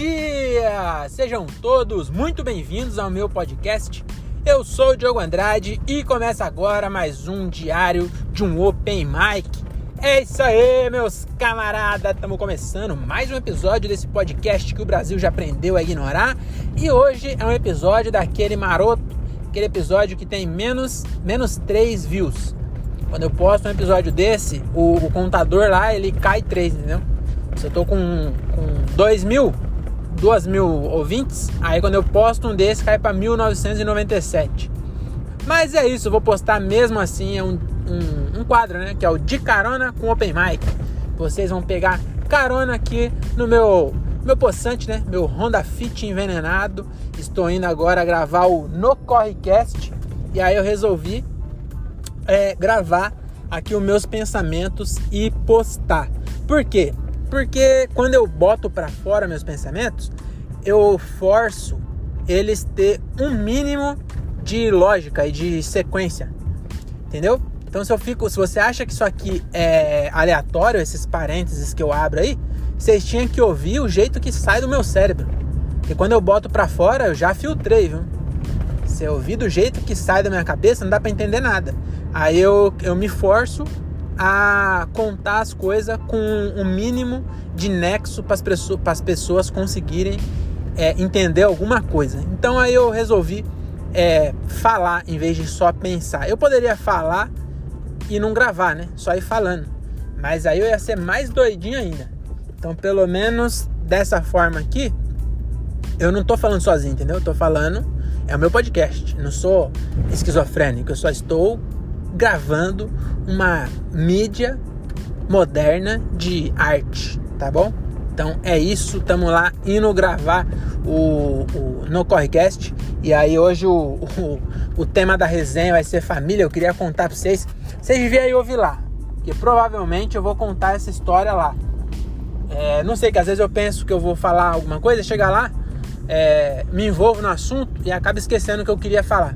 dia! Sejam todos muito bem-vindos ao meu podcast. Eu sou o Diogo Andrade e começa agora mais um diário de um Open Mic. É isso aí, meus camaradas! Estamos começando mais um episódio desse podcast que o Brasil já aprendeu a ignorar. E hoje é um episódio daquele maroto, aquele episódio que tem menos, menos 3 views. Quando eu posto um episódio desse, o, o contador lá ele cai 3, entendeu? Se eu tô com, com 2 mil, 2 mil ouvintes, aí quando eu posto um desse cai para 1997. Mas é isso, vou postar mesmo assim, é um, um, um, quadro, né? Que é o De Carona com Open Mic. Vocês vão pegar carona aqui no meu meu poçante, né? Meu Honda Fit envenenado. Estou indo agora gravar o No Correcast. E aí eu resolvi é, gravar aqui os meus pensamentos e postar. Por quê? Porque quando eu boto para fora meus pensamentos, eu forço eles ter um mínimo de lógica e de sequência. Entendeu? Então se eu fico, se você acha que isso aqui é aleatório, esses parênteses que eu abro aí, vocês tinham que ouvir o jeito que sai do meu cérebro. E quando eu boto para fora, eu já filtrei, viu? Se eu ouvir do jeito que sai da minha cabeça, não dá para entender nada. Aí eu, eu me forço a contar as coisas com o um mínimo de nexo para as pessoas conseguirem é, entender alguma coisa. Então aí eu resolvi é, falar em vez de só pensar. Eu poderia falar e não gravar, né? Só ir falando. Mas aí eu ia ser mais doidinho ainda. Então, pelo menos dessa forma aqui, eu não tô falando sozinho, entendeu? Eu tô falando, é o meu podcast. Não sou esquizofrênico, eu só estou gravando uma mídia moderna de arte, tá bom? Então é isso, estamos lá indo gravar o, o No Correcast. E aí hoje o, o, o, tema da resenha vai ser família. Eu queria contar pra vocês. Vocês deviam aí ouvir lá. Porque provavelmente eu vou contar essa história lá. É, não sei, que às vezes eu penso que eu vou falar alguma coisa, chegar lá, é, me envolvo no assunto e acabo esquecendo o que eu queria falar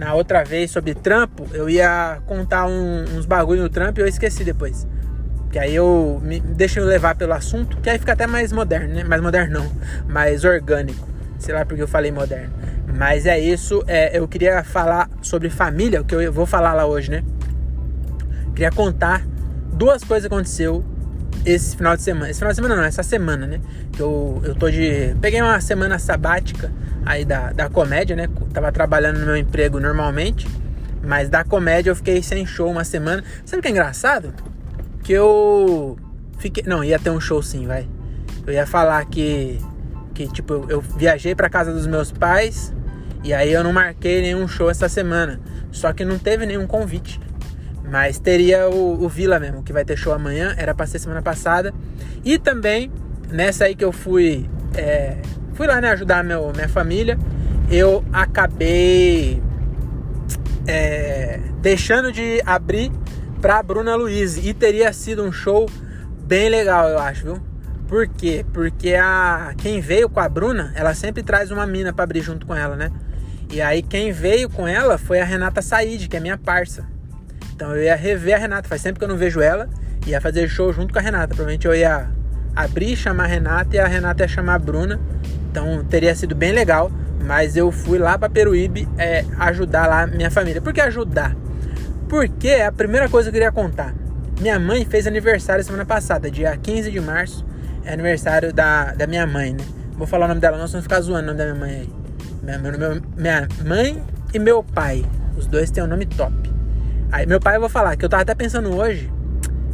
na outra vez sobre trampo, eu ia contar um, uns bagulho no trampo e eu esqueci depois. Que aí eu me deixo eu levar pelo assunto, que aí fica até mais moderno, né? Mais moderno não, mais orgânico. Sei lá porque eu falei moderno. Mas é isso, é, eu queria falar sobre família, o que eu vou falar lá hoje, né? Queria contar duas coisas que aconteceu esse final de semana. Esse final de semana não, essa semana, né? Que eu, eu tô de. Peguei uma semana sabática aí da, da comédia, né? Tava trabalhando no meu emprego normalmente. Mas da comédia eu fiquei sem show uma semana. Sabe o que é engraçado? Que eu fiquei. Não, ia ter um show sim, vai. Eu ia falar que. Que tipo, eu, eu viajei pra casa dos meus pais. E aí eu não marquei nenhum show essa semana. Só que não teve nenhum convite. Mas teria o, o Vila mesmo, que vai ter show amanhã. Era pra ser semana passada. E também, nessa aí que eu fui. É, fui lá né, ajudar meu, minha família. Eu acabei é, deixando de abrir pra Bruna Luiz. E teria sido um show bem legal, eu acho, viu? Por quê? Porque a quem veio com a Bruna, ela sempre traz uma mina para abrir junto com ela, né? E aí quem veio com ela foi a Renata Said, que é minha parça. Então eu ia rever a Renata, faz tempo que eu não vejo ela, ia fazer show junto com a Renata. Provavelmente eu ia abrir, chamar a Renata e a Renata ia chamar a Bruna. Então teria sido bem legal, mas eu fui lá para Peruíbe é, ajudar lá minha família. Por que ajudar? Porque é a primeira coisa que eu queria contar. Minha mãe fez aniversário semana passada, dia 15 de março, é aniversário da, da minha mãe, né? Vou falar o nome dela, não, senão ficar zoando o nome da minha mãe aí. Minha, meu, minha mãe e meu pai, os dois têm um nome top. Aí, meu pai, eu vou falar que eu tava até pensando hoje,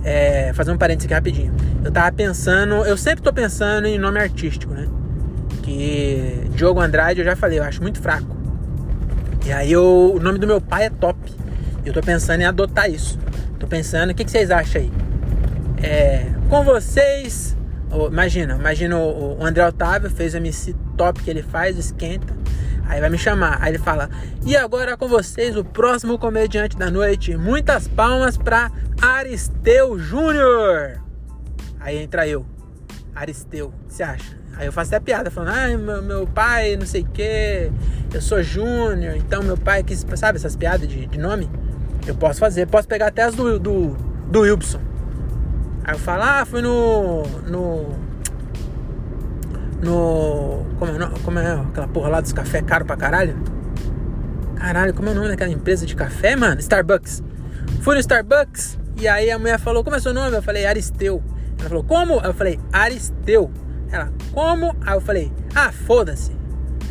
é, fazer um parênteses aqui rapidinho. Eu tava pensando, eu sempre tô pensando em nome artístico, né? Que Diogo Andrade, eu já falei, eu acho muito fraco. E aí eu, o nome do meu pai é top. Eu tô pensando em adotar isso. Tô pensando, o que, que vocês acham aí? É, com vocês, imagina, imagina o, o André Otávio fez o MC top que ele faz, esquenta. Aí vai me chamar. Aí ele fala: E agora com vocês, o próximo comediante da noite. Muitas palmas para Aristeu Júnior. Aí entra eu, Aristeu. O que você acha? Aí eu faço até piada, falando: Ai, meu, meu pai, não sei o que. Eu sou Júnior. Então meu pai quis, sabe, essas piadas de, de nome? Eu posso fazer. Posso pegar até as do, do, do Wilson. Aí eu falo: Ah, fui no. no no. Como é, como é aquela porra lá dos café caro pra caralho? Caralho, como é o nome daquela empresa de café, mano? Starbucks. Fui no Starbucks e aí a mulher falou: Como é seu nome? Eu falei: Aristeu. Ela falou: Como? Eu falei: Aristeu. Ela: Como? Aí eu falei: Ah, foda-se.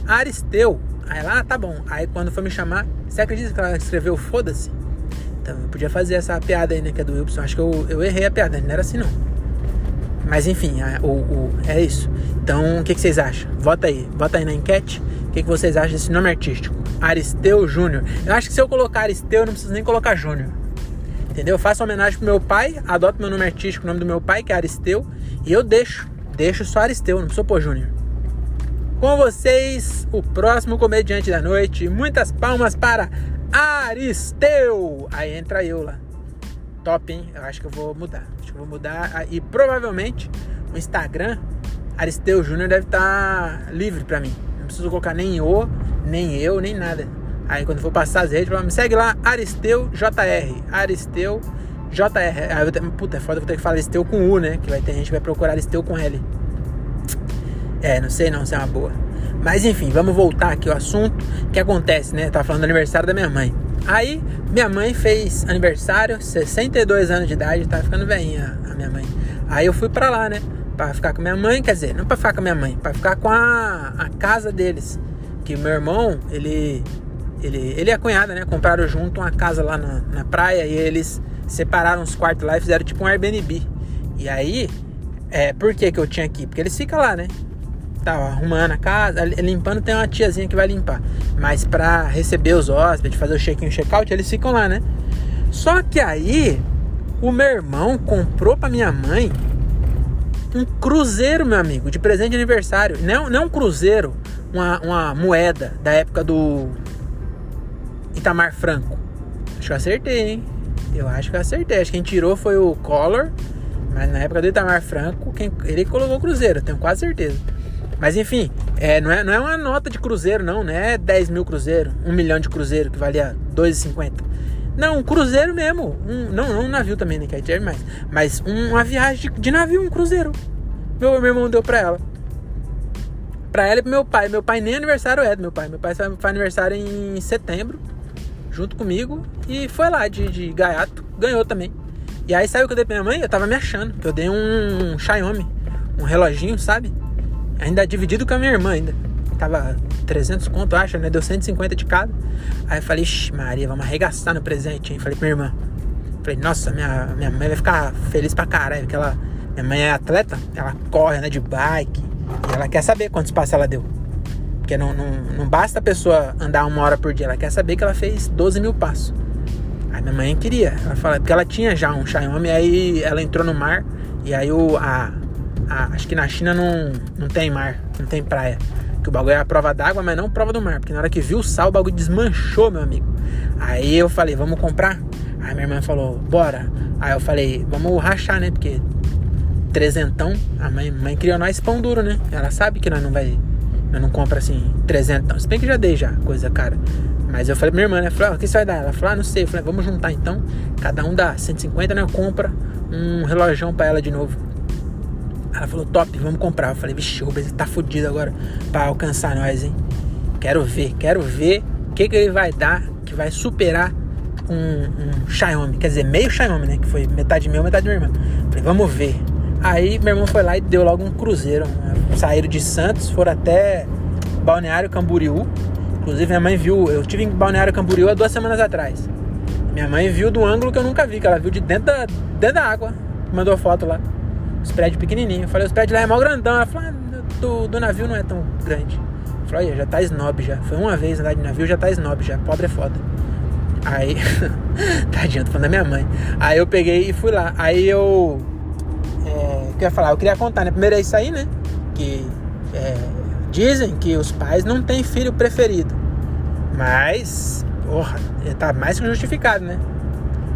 Aristeu. Aí ela: Ah, tá bom. Aí quando foi me chamar, você acredita que ela escreveu foda-se? Então eu podia fazer essa piada aí, né? Que é do Wilson. Acho que eu, eu errei a piada, não era assim não. Mas enfim, a, o, o, é isso. Então, o que, que, vocês acham? Vota aí, vota aí na enquete. O que, que vocês acham desse nome artístico? Aristeu Júnior. Eu acho que se eu colocar Aristeu, eu não preciso nem colocar Júnior. Entendeu? Faço homenagem pro meu pai, adoto meu nome artístico, o nome do meu pai, que é Aristeu, e eu deixo, deixo só Aristeu, não preciso pôr Júnior. Com vocês, o próximo comediante da noite. Muitas palmas para Aristeu. Aí entra eu lá. Top, hein? Eu acho que eu vou mudar. Acho que eu vou mudar. E provavelmente o Instagram, Aristeu Júnior, deve estar tá livre pra mim. Não preciso colocar nem o, nem eu, nem nada. Aí quando for passar as redes, me segue lá, Aristeu JR. Aristeu JR. Aí eu puta, é foda, vou ter que falar Aristeu com U, né? Que vai ter gente que vai procurar Aristeu com L. É, não sei não se é uma boa. Mas enfim, vamos voltar aqui ao assunto. O que acontece, né? Tava falando do aniversário da minha mãe. Aí, minha mãe fez aniversário, 62 anos de idade, tava ficando velhinha a minha mãe. Aí eu fui pra lá, né? Pra ficar com minha mãe, quer dizer, não pra ficar com minha mãe, pra ficar com a, a casa deles. Que meu irmão, ele ele, ele e a cunhada, né? Compraram junto uma casa lá na, na praia e eles separaram os quartos lá e fizeram tipo um Airbnb. E aí, é, por que, que eu tinha aqui? Porque eles ficam lá, né? Tava arrumando a casa, limpando, tem uma tiazinha que vai limpar. Mas pra receber os hóspedes, fazer o check-in check-out, eles ficam lá, né? Só que aí, o meu irmão comprou pra minha mãe um cruzeiro, meu amigo, de presente de aniversário. Não, não um cruzeiro, uma, uma moeda da época do Itamar Franco. Acho que eu acertei, hein? Eu acho que eu acertei. Acho que quem tirou foi o Collor. Mas na época do Itamar Franco, quem, ele colocou Cruzeiro, tenho quase certeza. Mas enfim, é, não, é, não é uma nota de Cruzeiro, não. Não é 10 mil Cruzeiro, 1 milhão de Cruzeiro que valia 2,50. Não, um Cruzeiro mesmo. Um, não, não um navio também, né? Que aí mais. Mas um, uma viagem de, de, navio, um Cruzeiro. Meu, meu irmão deu pra ela. Pra ela e pro meu pai. Meu pai nem aniversário é do meu pai. Meu pai faz aniversário em setembro junto comigo e foi lá de, de gaiato, ganhou também. E aí saiu que eu dei pra minha mãe, eu tava me achando, que eu dei um, Xiaomi, um reloginho, sabe? Ainda dividido com a minha irmã ainda. Tava 300 conto, acho, né? Deu 150 de cada. Aí eu falei, Maria, vamos arregaçar no presente, hein? Falei pra minha irmã. Falei, nossa, minha, minha mãe vai ficar feliz pra caralho, porque ela, minha mãe é atleta, ela corre, né, de bike, e ela quer saber quantos passos ela deu. Porque não, não, não basta a pessoa andar uma hora por dia, ela quer saber que ela fez 12 mil passos. Aí minha mãe queria, ela fala, porque ela tinha já um Xiaomi, aí ela entrou no mar, e aí o, a, a, acho que na China não, não tem mar, não tem praia. Que o bagulho é a prova d'água, mas não prova do mar, porque na hora que viu o sal, o bagulho desmanchou, meu amigo. Aí eu falei, vamos comprar? Aí minha irmã falou, bora. Aí eu falei, vamos rachar, né? Porque trezentão, a mãe, mãe criou nós pão duro, né? Ela sabe que nós não vai eu não compro assim 300, se bem que já dei já, coisa cara. Mas eu falei pra minha irmã, né? Falei, ah, o que você vai dar? Ela falou, ah, não sei. Eu falei, vamos juntar então. Cada um dá 150, né? Compra um relojão pra ela de novo. Ela falou, top, vamos comprar. Eu falei, vixe, o Rubens tá fudido agora pra alcançar nós, hein? Quero ver, quero ver o que, que ele vai dar que vai superar um, um Xiaomi. Quer dizer, meio Xiaomi, né? Que foi metade meu, metade minha irmã. Falei, vamos ver. Aí meu irmão foi lá e deu logo um cruzeiro. Saíram de Santos, foram até Balneário Camboriú. Inclusive minha mãe viu, eu tive em Balneário Camboriú há duas semanas atrás. Minha mãe viu do ângulo que eu nunca vi, que ela viu de dentro da, dentro da água. Mandou foto lá. Os prédios pequenininhos. Eu falei, os prédios lá é mó grandão. Ela falou, ah, do, do navio não é tão grande. Eu falei, olha, já tá snob já. Foi uma vez andar de navio, já tá snob já. Pobre é foda. Aí, tadinho, tô falando da minha mãe. Aí eu peguei e fui lá. Aí eu é, que eu ia falar, eu queria contar, né? Primeiro é isso aí, né? Que é, dizem que os pais não têm filho preferido. Mas, porra, tá mais que justificado, né?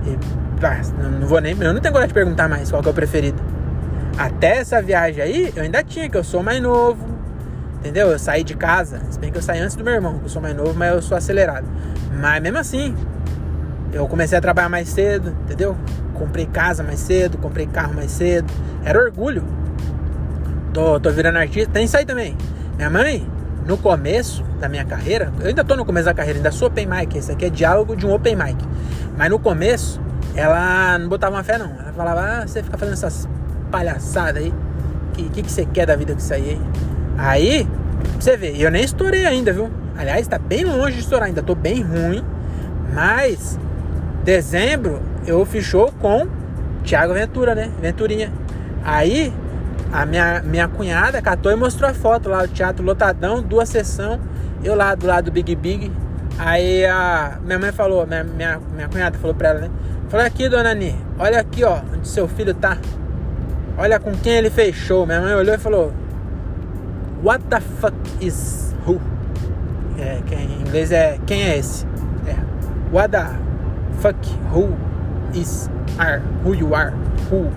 E, ah, não vou nem. Eu não tenho coragem de perguntar mais qual que é o preferido. Até essa viagem aí, eu ainda tinha, que eu sou mais novo. Entendeu? Eu saí de casa. Se bem que eu saí antes do meu irmão, que eu sou mais novo, mas eu sou acelerado. Mas mesmo assim, eu comecei a trabalhar mais cedo, entendeu? Comprei casa mais cedo, comprei carro mais cedo. Era orgulho. Tô, tô virando artista. Tem isso aí também. Minha mãe, no começo da minha carreira, eu ainda tô no começo da carreira, ainda sou open mic. Esse aqui é diálogo de um open mic. Mas no começo, ela não botava uma fé, não. Ela falava, ah, você fica fazendo essas palhaçadas aí. O que, que, que você quer da vida com isso aí, hein? Aí, você vê, eu nem estourei ainda, viu? Aliás, tá bem longe de estourar, ainda tô bem ruim. Mas, dezembro, eu show com Thiago Ventura, né? Venturinha. Aí, a minha, minha cunhada catou e mostrou a foto lá, o teatro lotadão, duas sessões, eu lá do lado do Big Big. Aí a minha mãe falou, minha, minha, minha cunhada falou pra ela, né? Falou aqui, dona Ani, olha aqui, ó, onde seu filho tá. Olha com quem ele fechou. Minha mãe olhou e falou: What the fuck is who? É, em inglês é quem é esse? É. What the fuck who is are? Who you are? Who?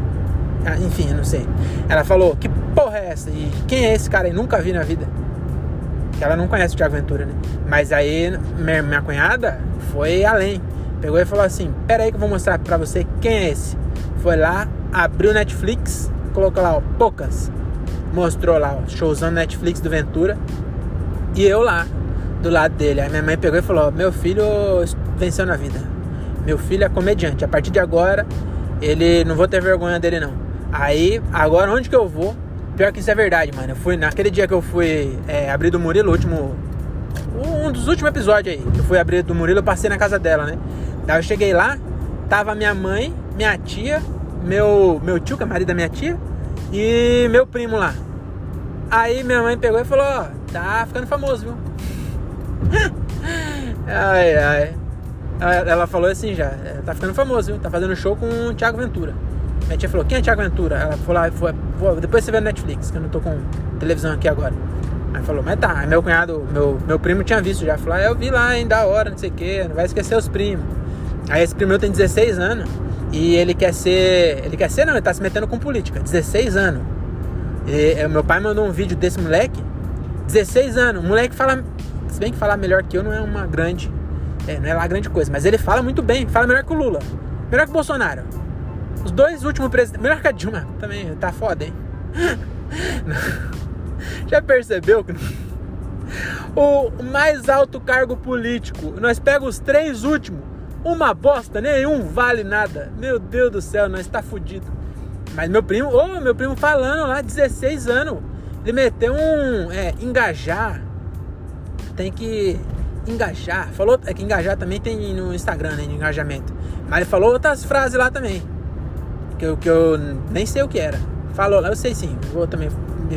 Ah, enfim, eu não sei. Ela falou: Que porra é essa? E quem é esse cara? Eu nunca vi na vida. Ela não conhece o Thiago Ventura, né? Mas aí minha, minha cunhada foi além. Pegou e falou assim: Pera aí que eu vou mostrar pra você quem é esse. Foi lá, abriu Netflix, colocou lá, ó, poucas. Mostrou lá, ó, showzão Netflix do Ventura. E eu lá, do lado dele. Aí minha mãe pegou e falou: Meu filho venceu na vida. Meu filho é comediante. A partir de agora, ele não vou ter vergonha dele, não. Aí, agora onde que eu vou? Pior que isso é verdade, mano. Eu fui naquele dia que eu fui é, abrir do Murilo, último. Um dos últimos episódios aí. Eu fui abrir do Murilo, eu passei na casa dela, né? Daí eu cheguei lá, tava minha mãe, minha tia meu, meu tio, que é marido da minha tia, e meu primo lá. Aí minha mãe pegou e falou, ó, tá ficando famoso, viu? ai, ai. Ela falou assim já, é, tá ficando famoso, viu? Tá fazendo show com o Thiago Ventura. Minha tia falou, quem é Thiago Ventura? Ela falou, ah, foi, foi, depois você vê no Netflix, que eu não tô com televisão aqui agora. Aí falou, mas tá. Aí meu cunhado, meu, meu primo tinha visto já. Falou, ah, eu vi lá, hein, da hora, não sei o que, não vai esquecer os primos. Aí esse primo meu tem 16 anos. E ele quer ser. Ele quer ser, não, ele tá se metendo com política. 16 anos. E, é, meu pai mandou um vídeo desse moleque. 16 anos. O moleque fala. Se bem que falar melhor que eu não é uma grande. É, não é lá grande coisa. Mas ele fala muito bem. Fala melhor que o Lula. Melhor que o Bolsonaro. Os dois últimos presidentes. Melhor que a Dilma. Também tá foda, hein? Já percebeu que. O mais alto cargo político. Nós pegamos os três últimos uma bosta, nenhum vale nada. Meu Deus do céu, nós está fudido. Mas meu primo, ô, oh, meu primo falando lá, 16 anos. Ele meteu um é, engajar. Tem que engajar. Falou, é que engajar também tem no Instagram, né? engajamento. Mas ele falou outras frases lá também. Que eu, que eu nem sei o que era. Falou lá, eu sei sim. Vou também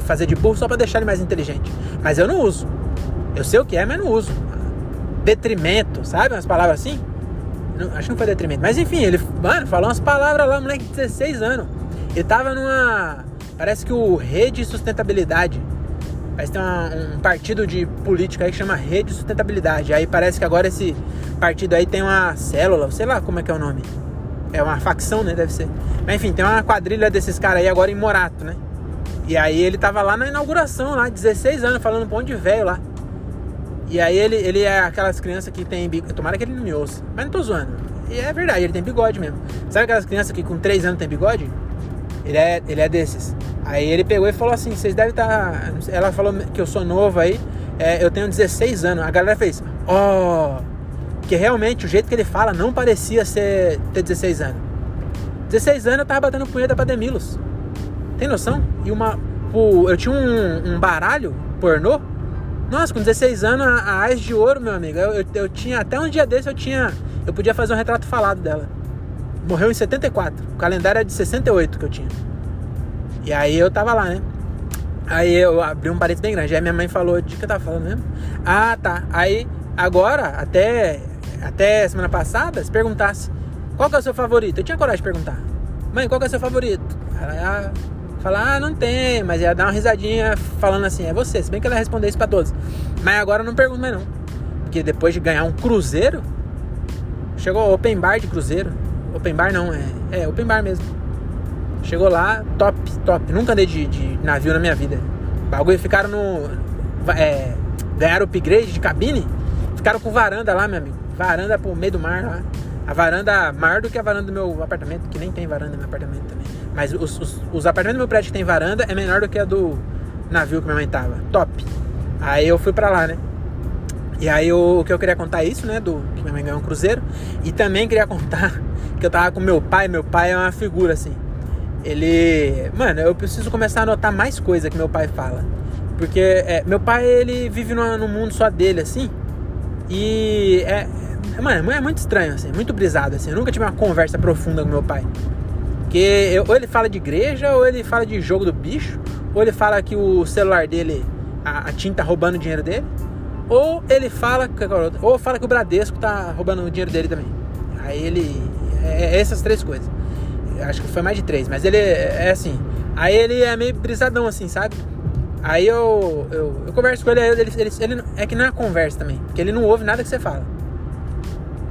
fazer de burro só pra deixar ele mais inteligente. Mas eu não uso. Eu sei o que é, mas não uso. Detrimento, sabe? Umas palavras assim. Não, acho que não foi detrimento. Mas enfim, ele, mano, falou umas palavras lá, moleque de 16 anos. Ele tava numa. Parece que o Rede Sustentabilidade. Parece que tem uma, um partido de política aí que chama Rede Sustentabilidade. Aí parece que agora esse partido aí tem uma célula, sei lá como é que é o nome. É uma facção, né? Deve ser. Mas enfim, tem uma quadrilha desses caras aí agora em Morato, né? E aí ele tava lá na inauguração, lá, 16 anos, falando um ponto de velho lá. E aí ele, ele é aquelas crianças que tem bigode. Tomara que ele não me ouça. Mas não tô zoando. E é verdade, ele tem bigode mesmo. Sabe aquelas crianças que com 3 anos tem bigode? Ele é, ele é desses. Aí ele pegou e falou assim: vocês devem estar. Tá... Ela falou que eu sou novo aí. É, eu tenho 16 anos. A galera fez: ó. Oh. Porque realmente o jeito que ele fala não parecia ser ter 16 anos. 16 anos eu tava batendo punheta pra Demilos. Tem noção? E uma. Eu tinha um, um baralho pornô nossa, com 16 anos, a, a de Ouro, meu amigo, eu, eu, eu, tinha, até um dia desse eu tinha, eu podia fazer um retrato falado dela. Morreu em 74, o calendário é de 68 que eu tinha. E aí eu tava lá, né? Aí eu abri um parede bem grande, aí minha mãe falou, de que eu tava falando mesmo? Ah, tá. Aí, agora, até, até semana passada, se perguntasse, qual que é o seu favorito? Eu tinha coragem de perguntar. Mãe, qual que é o seu favorito? Ela, ah, falar, ah, não tem, mas ia dar uma risadinha falando assim, é você, se bem que ela ia responder isso pra todos. Mas agora eu não pergunto mais não. Porque depois de ganhar um cruzeiro, chegou open bar de cruzeiro. Open bar não, é, é open bar mesmo. Chegou lá, top, top. Nunca andei de, de navio na minha vida. bagulho ficaram no. É, ganharam upgrade de cabine, ficaram com varanda lá, meu amigo. Varanda pro meio do mar lá. A varanda maior do que a varanda do meu apartamento, que nem tem varanda no meu apartamento também. Mas os, os, os apartamentos do meu prédio que tem varanda é menor do que a do, navio que minha mãe tava. Top. Aí eu fui pra lá, né? E aí o que eu queria contar é isso, né? Do que minha mãe ganhou um cruzeiro. E também queria contar que eu tava com meu pai. Meu pai é uma figura assim. Ele. Mano, eu preciso começar a notar mais coisa que meu pai fala. Porque é, meu pai, ele vive no mundo só dele, assim. E é. Mano, é muito estranho, assim, muito brisado, assim. Eu nunca tive uma conversa profunda com meu pai. Porque eu, ou ele fala de igreja, ou ele fala de jogo do bicho, ou ele fala que o celular dele, a, a tinta tá roubando o dinheiro dele, ou ele fala, ou fala que o Bradesco tá roubando o dinheiro dele também. Aí ele. É, é essas três coisas. Acho que foi mais de três, mas ele é, é assim. Aí ele é meio brisadão assim, sabe? Aí eu, eu, eu converso com ele, ele, ele, ele, é que não é conversa também, porque ele não ouve nada que você fala.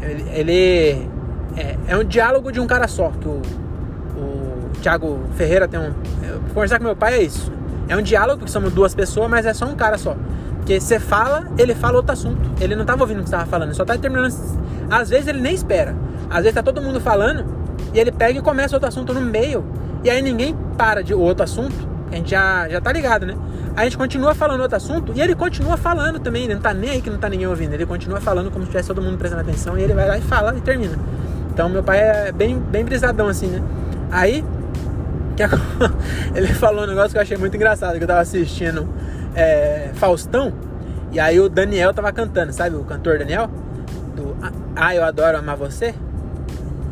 Ele, ele é, é, um diálogo de um cara só, que o, o Thiago Ferreira tem um. conversar com meu pai é isso. É um diálogo, porque somos duas pessoas, mas é só um cara só. Porque você fala, ele fala outro assunto. Ele não tava ouvindo o que você tava falando, ele só tá terminando. Às vezes ele nem espera. Às vezes tá todo mundo falando e ele pega e começa outro assunto no meio. E aí ninguém para de outro assunto. A gente já, já tá ligado, né? a gente continua falando outro assunto e ele continua falando também. Ele não tá nem aí que não tá ninguém ouvindo. Ele continua falando como se tivesse todo mundo prestando atenção e ele vai lá e fala e termina. Então meu pai é bem, bem brisadão assim, né? Aí, ele falou um negócio que eu achei muito engraçado, que eu tava assistindo é, Faustão, e aí o Daniel tava cantando, sabe? O cantor Daniel? Do Ah, eu adoro amar você.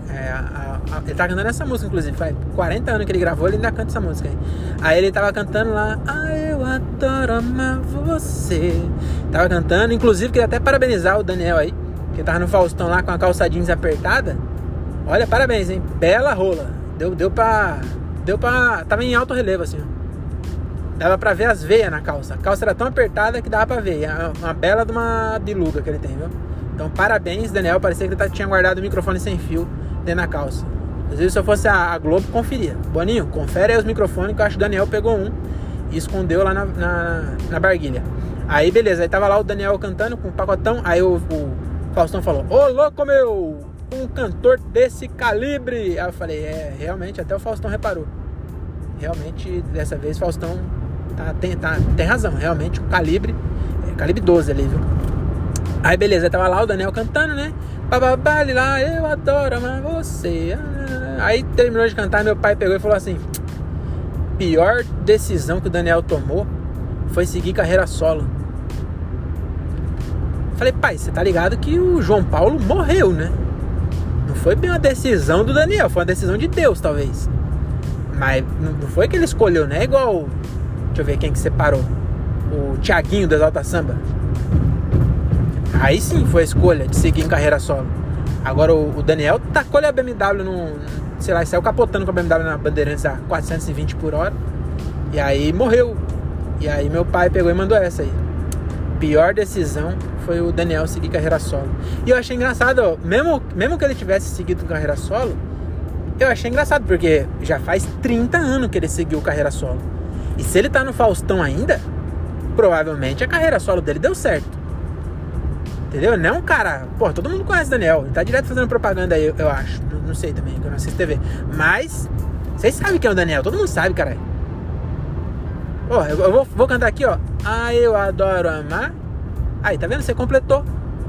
É, a, ele tá cantando essa música, inclusive. Faz 40 anos que ele gravou, ele ainda canta essa música aí. Aí ele tava cantando lá, ah, eu adoro amar você. Tava cantando, inclusive queria até parabenizar o Daniel aí, que tava no Faustão lá com a calça jeans apertada. Olha, parabéns, hein? Bela rola. Deu, deu pra. Deu pra. Tava em alto relevo, assim, ó. Dava pra ver as veias na calça. A calça era tão apertada que dava pra ver. Uma bela de uma biluga que ele tem, viu? Então, parabéns, Daniel. Parecia que ele tinha guardado o microfone sem fio dentro da calça. Às vezes, se eu fosse a, Globo, conferia. Boninho, confere aí os microfones que eu acho que o Daniel pegou um e escondeu lá na, na, na barguilha. Aí, beleza. Aí tava lá o Daniel cantando com o pacotão. Aí o, o Faustão falou: Ô, louco meu! Um cantor desse calibre! Aí eu falei: É, realmente, até o Faustão reparou. Realmente, dessa vez, Faustão tá, tem, tá, tem razão. Realmente, o calibre, é calibre 12 ali, viu? Aí beleza, tava lá o Daniel cantando, né? Bababá, lá, eu adoro amar você. Aí terminou de cantar, meu pai pegou e falou assim: pior decisão que o Daniel tomou foi seguir carreira solo. Falei, pai, você tá ligado que o João Paulo morreu, né? Não foi bem uma decisão do Daniel, foi uma decisão de Deus, talvez. Mas não foi que ele escolheu, né? Igual. Deixa eu ver quem que separou. O Thiaguinho do Exalta Samba. Aí sim foi a escolha de seguir em carreira solo. Agora o, o Daniel tacou a BMW no. Sei lá, saiu capotando com a BMW na Bandeirantes a 420 por hora. E aí morreu. E aí meu pai pegou e mandou essa aí. Pior decisão foi o Daniel seguir carreira solo. E eu achei engraçado, mesmo, mesmo que ele tivesse seguido carreira solo, eu achei engraçado, porque já faz 30 anos que ele seguiu carreira solo. E se ele tá no Faustão ainda, provavelmente a carreira solo dele deu certo. Entendeu? Não é um cara. Pô, todo mundo conhece o Daniel. Ele tá direto fazendo propaganda aí, eu, acho. Não, não, sei também, que eu não assisto TV. Mas, vocês sabem quem é o Daniel. Todo mundo sabe, cara. Ó, eu, eu vou, vou cantar aqui, ó. Ah, eu adoro amar. Aí, tá vendo? Você completou.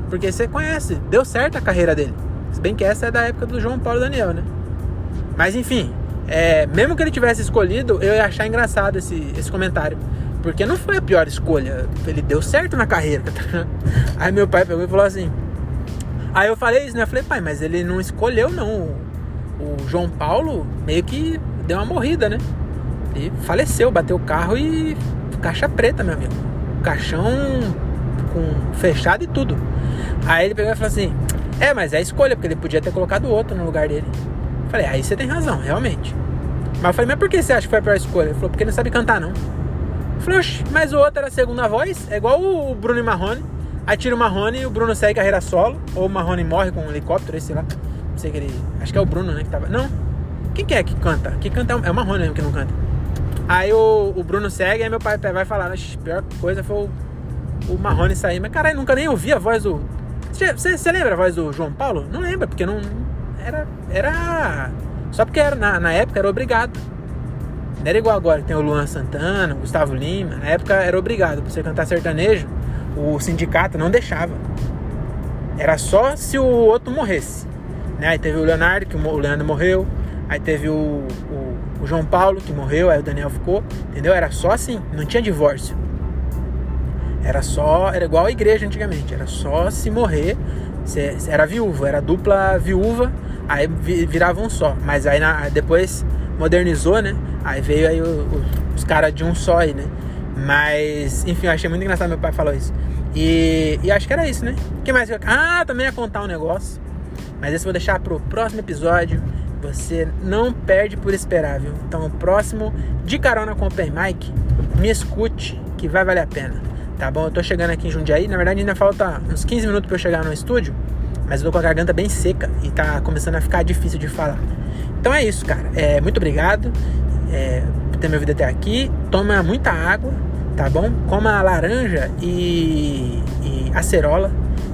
Porque você conhece. Deu certo a carreira dele. Se bem que essa é da época do João Paulo Daniel, né? Mas enfim, é, mesmo que ele tivesse escolhido, eu ia achar engraçado esse, esse comentário. Porque não foi a pior escolha. Ele deu certo na carreira. Tá aí meu pai pegou e falou assim. Aí eu falei isso, né? Eu falei, pai, mas ele não escolheu, não. O João Paulo meio que deu uma morrida, né? Ele faleceu, bateu o carro e. Caixa preta, meu amigo. Caixão com fechado e tudo. Aí ele pegou e falou assim: É, mas é a escolha, porque ele podia ter colocado outro no lugar dele. Eu falei, aí você tem razão, realmente. Mas eu falei, mas por que você acha que foi a pior escolha? Ele falou, porque ele não sabe cantar, não. Falei, mas o outro era a segunda voz, é igual o Bruno e Marrone. Aí tira o Marrone e o Bruno segue carreira solo. Ou o Marrone morre com um helicóptero, sei lá. Não sei que ele. Acho que é o Bruno, né? Que tava. Não. Quem que é que canta? Que canta é o Marrone mesmo que não canta. Aí o, o Bruno segue, aí meu pai vai falar, a pior coisa foi o, o Marrone sair. Mas caralho, nunca nem ouvi a voz do. Você lembra a voz do João Paulo? Não lembra, porque não. Era. Era. Só porque era, na, na época era obrigado. Não era igual agora que tem o Luan Santana, o Gustavo Lima. Na época era obrigado pra você cantar sertanejo. O sindicato não deixava. Era só se o outro morresse. Né? Aí teve o Leonardo, que o Leandro morreu. Aí teve o, o, o João Paulo, que morreu. Aí o Daniel ficou. Entendeu? Era só assim. Não tinha divórcio. Era só. Era igual a igreja antigamente. Era só se morrer. Você, era viúva. Era dupla viúva. Aí virava um só. Mas aí na, depois modernizou, né? Aí veio aí o, o, os caras de um só aí, né? Mas, enfim, eu achei muito engraçado meu pai falou isso. E, e acho que era isso, né? Que mais? Ah, também ia contar um negócio. Mas esse eu vou deixar pro próximo episódio. Você não perde por esperar, viu? Então, o próximo, de carona com o Open Mike, me escute, que vai valer a pena. Tá bom? Eu tô chegando aqui em Jundiaí. Na verdade, ainda falta uns 15 minutos para eu chegar no estúdio. Mas eu tô com a garganta bem seca e tá começando a ficar difícil de falar. Então é isso, cara. É, muito obrigado é, por ter me ouvido até aqui. Toma muita água, tá bom? Coma laranja e, e acerola,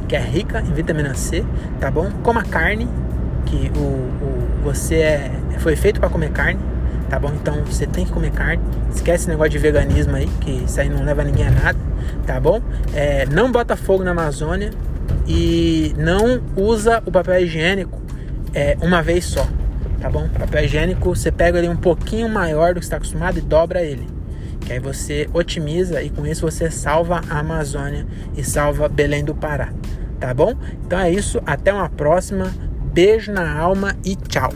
que é rica em vitamina C, tá bom? Coma carne, que o, o você é, foi feito para comer carne, tá bom? Então você tem que comer carne. Esquece esse negócio de veganismo aí, que isso aí não leva ninguém a nada, tá bom? É, não bota fogo na Amazônia e não usa o papel higiênico é, uma vez só, tá bom? Papel higiênico você pega ele um pouquinho maior do que está acostumado e dobra ele. Que aí você otimiza e com isso você salva a Amazônia e salva Belém do Pará, tá bom? Então é isso, até uma próxima. Beijo na alma e tchau.